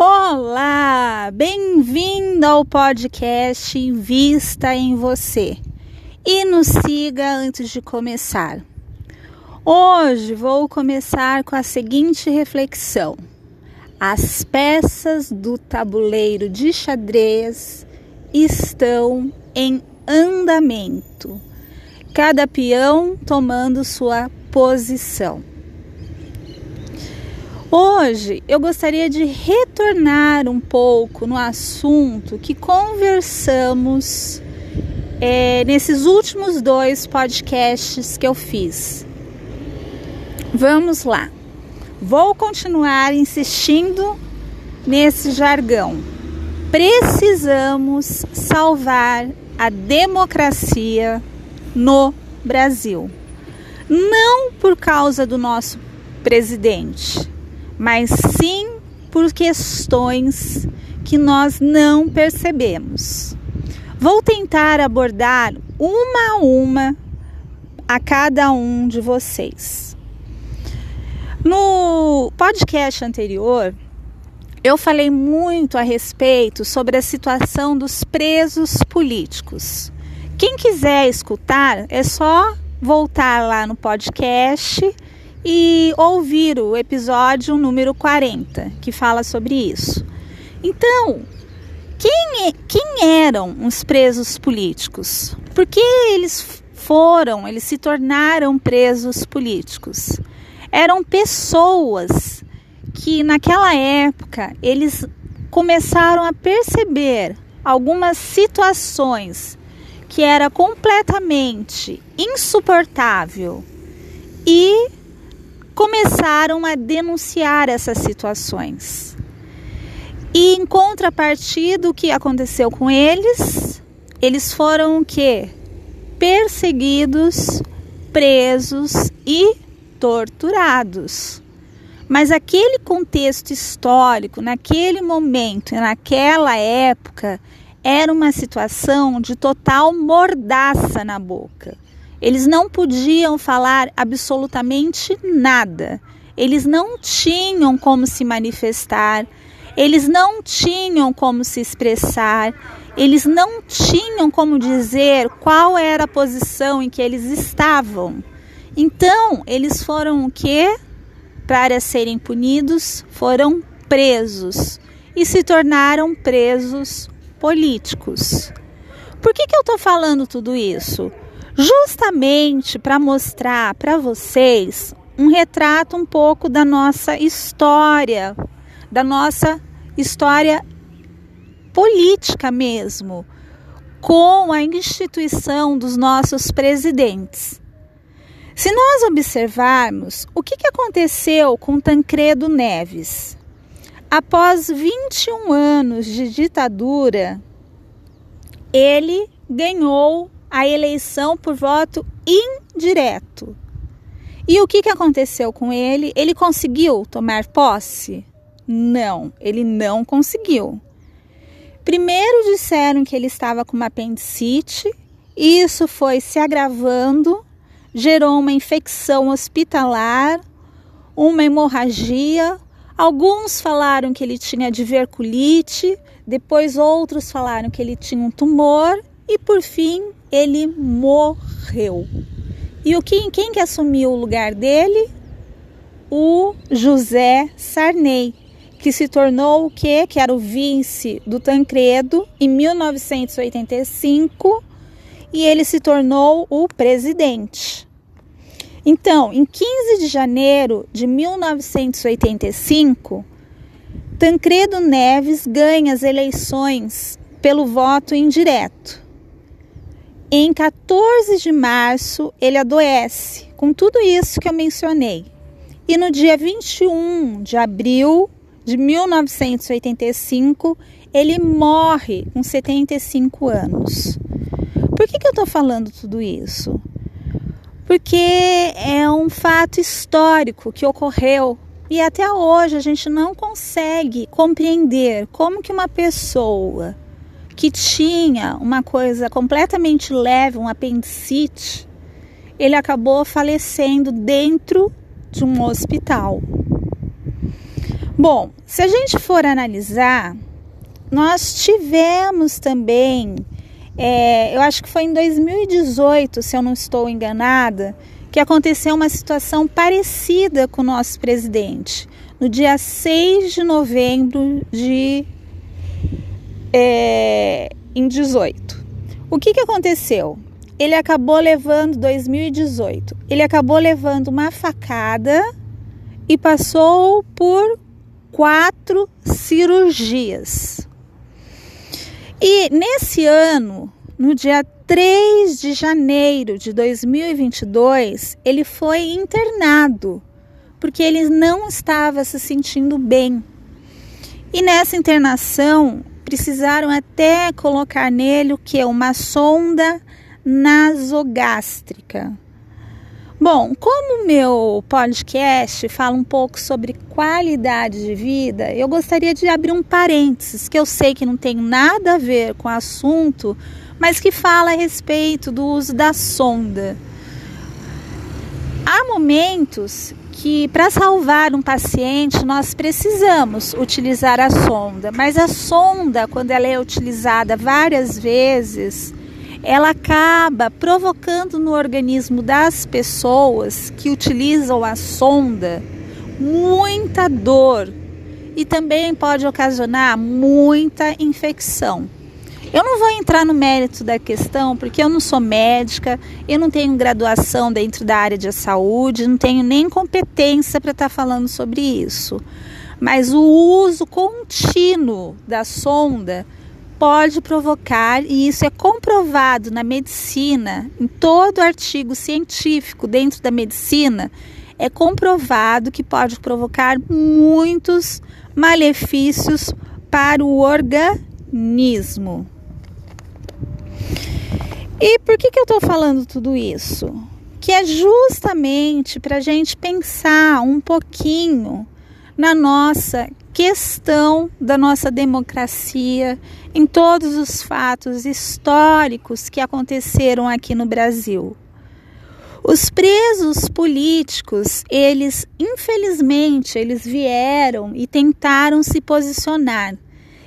Olá, bem-vindo ao podcast Vista em Você e nos siga antes de começar. Hoje vou começar com a seguinte reflexão: as peças do tabuleiro de xadrez estão em andamento, cada peão tomando sua posição. Hoje eu gostaria de retornar um pouco no assunto que conversamos é, nesses últimos dois podcasts que eu fiz. Vamos lá. Vou continuar insistindo nesse jargão. Precisamos salvar a democracia no Brasil. Não por causa do nosso presidente, mas sim por questões que nós não percebemos. Vou tentar abordar uma a uma a cada um de vocês. No podcast anterior, eu falei muito a respeito sobre a situação dos presos políticos. Quem quiser escutar, é só voltar lá no podcast e ouvir o episódio número 40, que fala sobre isso. Então, quem, é, quem eram os presos políticos? Por que eles foram, eles se tornaram presos políticos? Eram pessoas que naquela época eles começaram a perceber algumas situações que era completamente insuportável e começaram a denunciar essas situações. E em contrapartida, o que aconteceu com eles? Eles foram o quê? Perseguidos, presos e torturados. Mas aquele contexto histórico, naquele momento, naquela época, era uma situação de total mordaça na boca. Eles não podiam falar absolutamente nada. Eles não tinham como se manifestar, eles não tinham como se expressar, eles não tinham como dizer qual era a posição em que eles estavam. Então, eles foram o quê? Para serem punidos, foram presos e se tornaram presos políticos. Por que, que eu estou falando tudo isso? Justamente para mostrar para vocês um retrato um pouco da nossa história, da nossa história política mesmo, com a instituição dos nossos presidentes. Se nós observarmos o que, aconteceu com Tancredo Neves, após 21 anos de ditadura, ele ganhou a eleição por voto indireto. E o que, que aconteceu com ele? Ele conseguiu tomar posse? Não, ele não conseguiu. Primeiro disseram que ele estava com uma apendicite, isso foi se agravando, gerou uma infecção hospitalar, uma hemorragia. Alguns falaram que ele tinha diverculite, depois outros falaram que ele tinha um tumor e por fim ele morreu. E o que, quem que assumiu o lugar dele? O José Sarney, que se tornou o quê? Que era o vice do Tancredo em 1985 e ele se tornou o presidente. Então, em 15 de janeiro de 1985, Tancredo Neves ganha as eleições pelo voto indireto. Em 14 de março, ele adoece, com tudo isso que eu mencionei. E no dia 21 de abril de 1985, ele morre com 75 anos. Por que, que eu estou falando tudo isso? Porque é um fato histórico que ocorreu e até hoje a gente não consegue compreender como que uma pessoa que tinha uma coisa completamente leve, um apendicite, ele acabou falecendo dentro de um hospital. Bom, se a gente for analisar, nós tivemos também, é, eu acho que foi em 2018, se eu não estou enganada, que aconteceu uma situação parecida com o nosso presidente. No dia 6 de novembro de é, em 18. O que, que aconteceu? Ele acabou levando 2018. Ele acabou levando uma facada e passou por quatro cirurgias. E nesse ano, no dia 3 de janeiro de 2022, ele foi internado porque ele não estava se sentindo bem. E nessa internação, precisaram até colocar nele o que? Uma sonda nasogástrica. Bom, como o meu podcast fala um pouco sobre qualidade de vida, eu gostaria de abrir um parênteses que eu sei que não tem nada a ver com o assunto, mas que fala a respeito do uso da sonda. Há momentos que para salvar um paciente nós precisamos utilizar a sonda, mas a sonda, quando ela é utilizada várias vezes, ela acaba provocando no organismo das pessoas que utilizam a sonda muita dor e também pode ocasionar muita infecção. Eu não vou entrar no mérito da questão porque eu não sou médica, eu não tenho graduação dentro da área de saúde, não tenho nem competência para estar tá falando sobre isso. Mas o uso contínuo da sonda pode provocar, e isso é comprovado na medicina, em todo artigo científico dentro da medicina, é comprovado que pode provocar muitos malefícios para o organismo. E por que, que eu estou falando tudo isso? Que é justamente para a gente pensar um pouquinho na nossa questão da nossa democracia, em todos os fatos históricos que aconteceram aqui no Brasil. Os presos políticos, eles infelizmente, eles vieram e tentaram se posicionar.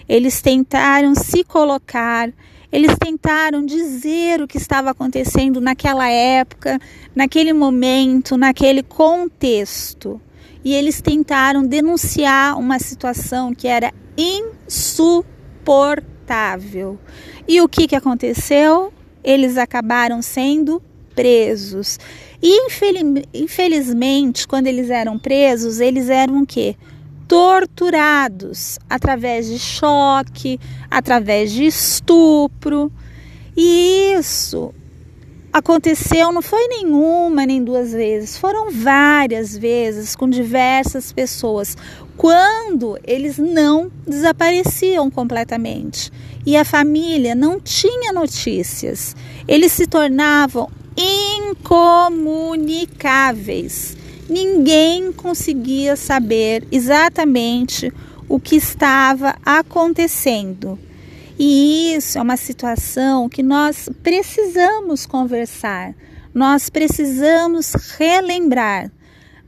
Eles tentaram se colocar, eles tentaram dizer o que estava acontecendo naquela época, naquele momento, naquele contexto e eles tentaram denunciar uma situação que era insuportável. E o que, que aconteceu? Eles acabaram sendo presos. E infelizmente, quando eles eram presos, eles eram o quê? Torturados através de choque, através de estupro. E isso aconteceu não foi nenhuma nem duas vezes, foram várias vezes com diversas pessoas, quando eles não desapareciam completamente e a família não tinha notícias, eles se tornavam incomunicáveis. Ninguém conseguia saber exatamente o que estava acontecendo. E isso é uma situação que nós precisamos conversar, nós precisamos relembrar.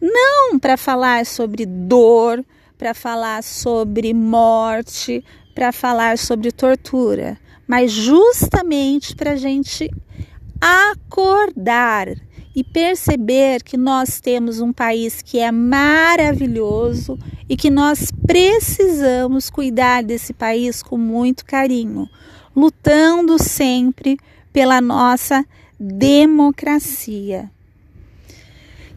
Não para falar sobre dor, para falar sobre morte, para falar sobre tortura, mas justamente para a gente acordar e perceber que nós temos um país que é maravilhoso e que nós precisamos cuidar desse país com muito carinho, lutando sempre pela nossa democracia.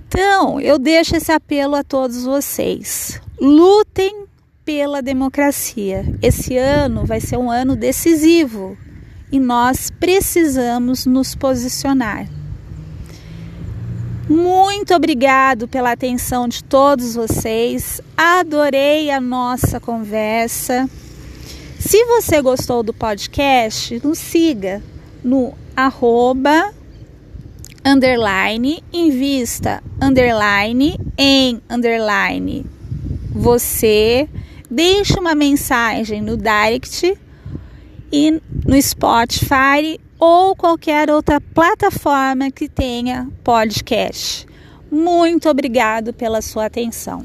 Então, eu deixo esse apelo a todos vocês. Lutem pela democracia. Esse ano vai ser um ano decisivo e nós precisamos nos posicionar. Muito obrigado pela atenção de todos vocês. Adorei a nossa conversa. Se você gostou do podcast, nos siga no arroba underline invista underline em underline você deixe uma mensagem no direct e no Spotify ou qualquer outra plataforma que tenha podcast. Muito obrigado pela sua atenção.